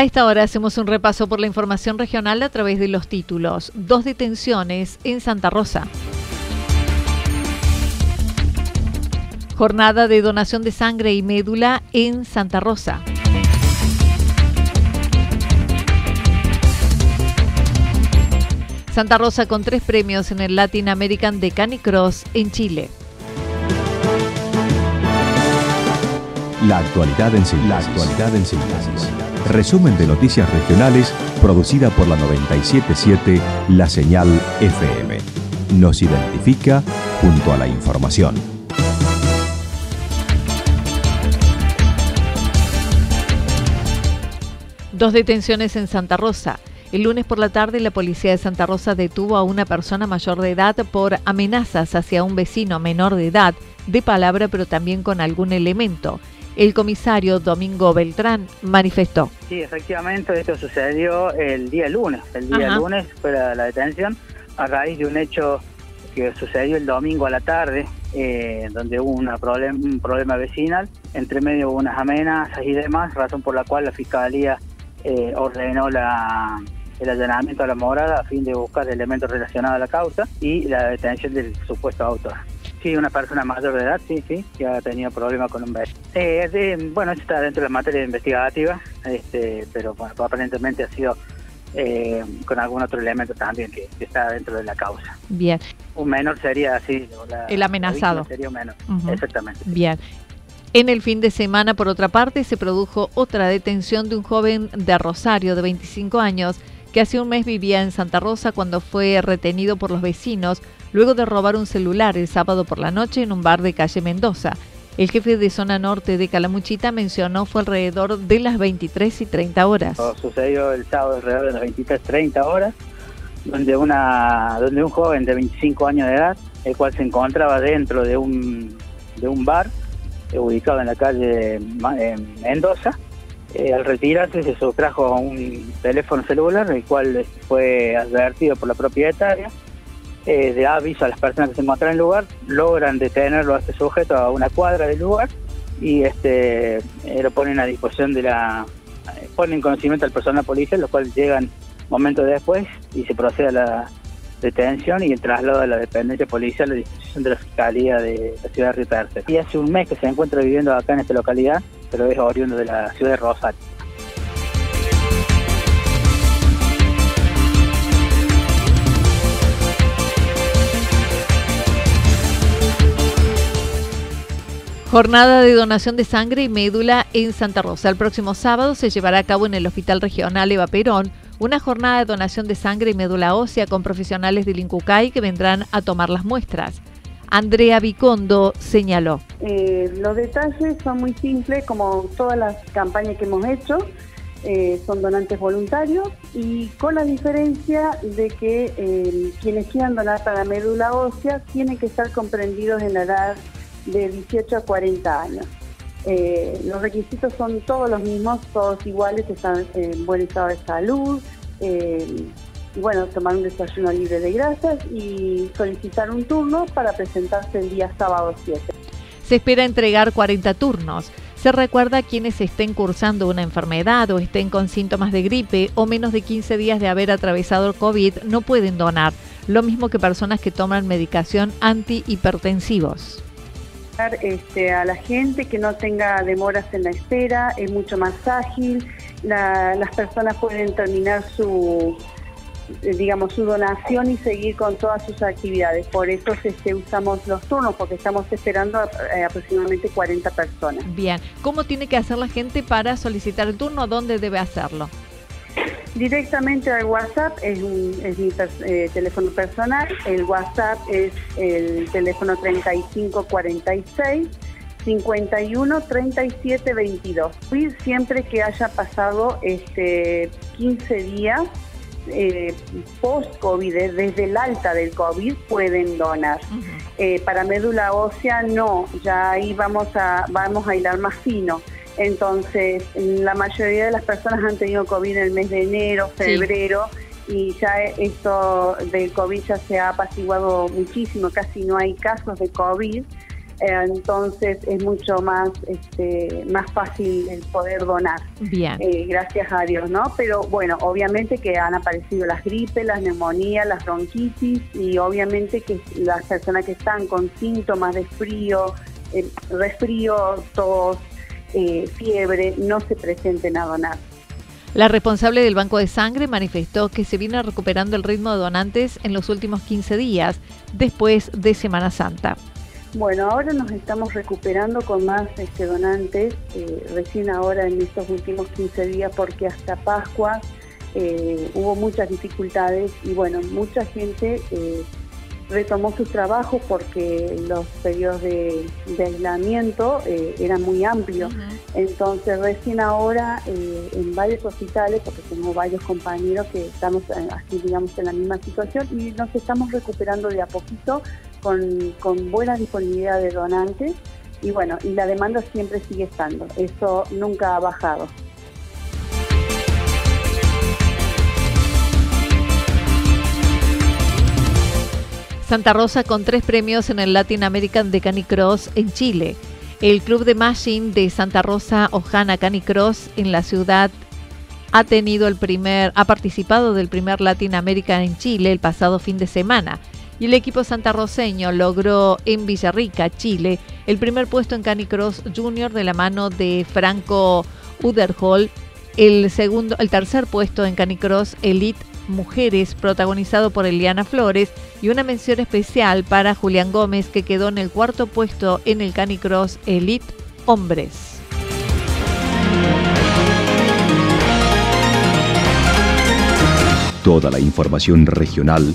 A esta hora hacemos un repaso por la información regional a través de los títulos. Dos detenciones en Santa Rosa. Jornada de donación de sangre y médula en Santa Rosa. Santa Rosa con tres premios en el Latin American de Canicross en Chile. La actualidad en síntesis. La actualidad en síntesis. Resumen de noticias regionales producida por la 977 La Señal FM. Nos identifica junto a la información. Dos detenciones en Santa Rosa. El lunes por la tarde la policía de Santa Rosa detuvo a una persona mayor de edad por amenazas hacia un vecino menor de edad, de palabra pero también con algún elemento. El comisario Domingo Beltrán manifestó. Sí, efectivamente, esto sucedió el día lunes. El día Ajá. lunes fue la, la detención a raíz de un hecho que sucedió el domingo a la tarde, eh, donde hubo una problem- un problema vecinal. Entre medio hubo unas amenazas y demás, razón por la cual la Fiscalía eh, ordenó la, el allanamiento a la morada a fin de buscar elementos relacionados a la causa y la detención del supuesto autor. Sí, una persona mayor de edad, sí, sí, que ha tenido problemas con un vecino. Eh, de- bueno, eso está dentro de la materia investigativa, este, pero bueno, aparentemente ha sido eh, con algún otro elemento también que, que está dentro de la causa. Bien, Un menor sería así. la- El amenazado. Sería un menor, exactamente. bien. En el fin de semana, por otra parte, se produjo otra detención de un joven de Rosario de 25 años que hace un mes vivía en Santa Rosa cuando fue retenido por los vecinos luego de robar un celular el sábado por la noche en un bar de calle Mendoza. El jefe de zona norte de Calamuchita mencionó fue alrededor de las 23 y 30 horas. Sucedió el sábado alrededor de las 23.30 horas, donde, una, donde un joven de 25 años de edad, el cual se encontraba dentro de un, de un bar ubicado en la calle Mendoza, eh, al retirarse se sustrajo un teléfono celular, el cual eh, fue advertido por la propietaria, eh, de aviso a las personas que se encontraban en el lugar, logran detenerlo a este sujeto a una cuadra del lugar y este eh, lo ponen a disposición de la eh, ponen en conocimiento al personal policial, los cuales llegan momentos después y se procede a la detención y el traslado a la dependencia policial a disposición de la Fiscalía de la ciudad de Río. Y hace un mes que se encuentra viviendo acá en esta localidad, pero es oriundo de la ciudad de Rosario. Jornada de donación de sangre y médula en Santa Rosa. El próximo sábado se llevará a cabo en el Hospital Regional Eva Perón una jornada de donación de sangre y médula ósea con profesionales del INCUCAI que vendrán a tomar las muestras. Andrea Vicondo señaló. Eh, los detalles son muy simples, como todas las campañas que hemos hecho, eh, son donantes voluntarios y con la diferencia de que eh, quienes quieran donar para médula ósea tienen que estar comprendidos en la edad de 18 a 40 años. Los requisitos son todos los mismos, todos iguales, están en buen estado de salud, y bueno, tomar un desayuno libre de grasas y solicitar un turno para presentarse el día sábado 7. Se espera entregar 40 turnos. Se recuerda a quienes estén cursando una enfermedad o estén con síntomas de gripe o menos de 15 días de haber atravesado el COVID no pueden donar, lo mismo que personas que toman medicación antihipertensivos. Este, a la gente que no tenga demoras en la espera, es mucho más ágil, las personas pueden terminar su, digamos, su donación y seguir con todas sus actividades. Por eso este, usamos los turnos, porque estamos esperando eh, aproximadamente 40 personas. Bien, ¿cómo tiene que hacer la gente para solicitar el turno? ¿Dónde debe hacerlo? Directamente al WhatsApp, es, es mi eh, teléfono personal, el WhatsApp es el teléfono 3546 51 37 22. Siempre que haya pasado este 15 días eh, post-COVID, desde el alta del COVID, pueden donar. Eh, para médula ósea no, ya ahí vamos a, vamos a hilar más fino. Entonces, la mayoría de las personas han tenido COVID en el mes de enero, febrero, y ya esto del COVID ya se ha apaciguado muchísimo, casi no hay casos de COVID. Eh, entonces es mucho más este, más fácil el poder donar. Bien. Eh, gracias a Dios, ¿no? Pero bueno, obviamente que han aparecido las gripes, las neumonías, las bronquitis y obviamente que las personas que están con síntomas de frío, eh, resfrío, tos, fiebre, no se presenten a donar. La responsable del Banco de Sangre manifestó que se viene recuperando el ritmo de donantes en los últimos 15 días, después de Semana Santa. Bueno, ahora nos estamos recuperando con más este, donantes, eh, recién ahora en estos últimos 15 días, porque hasta Pascua eh, hubo muchas dificultades y bueno, mucha gente eh, retomó sus trabajos porque los periodos de, aislamiento eran muy amplios. Entonces, recién ahora en varios hospitales, porque tengo varios compañeros que estamos así, digamos, en la misma situación y nos estamos recuperando de a poquito con, buena disponibilidad de donantes y bueno, y la demanda siempre sigue estando, eso nunca ha bajado. Santa Rosa con tres premios en el Latin American de Canicross en Chile. El Club de Machine de Santa Rosa Ojana Canicross en la ciudad ha tenido el primer, ha participado del primer Latin American en Chile el pasado fin de semana y el equipo santarroceño logró en Villarrica, Chile, el primer puesto en Canicross Junior de la mano de Franco Uderhol, el segundo, el tercer puesto en Canicross Elite Mujeres, protagonizado por Eliana Flores, y una mención especial para Julián Gómez, que quedó en el cuarto puesto en el Canicross Elite Hombres. Toda la información regional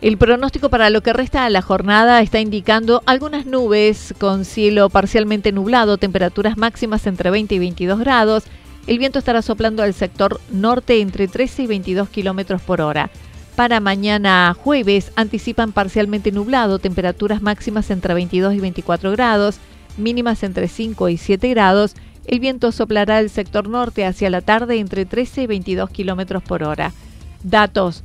El pronóstico para lo que resta de la jornada está indicando algunas nubes con cielo parcialmente nublado, temperaturas máximas entre 20 y 22 grados. El viento estará soplando al sector norte entre 13 y 22 kilómetros por hora. Para mañana jueves anticipan parcialmente nublado, temperaturas máximas entre 22 y 24 grados, mínimas entre 5 y 7 grados. El viento soplará al sector norte hacia la tarde entre 13 y 22 kilómetros por hora. Datos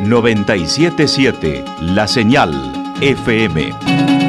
977 La Señal FM.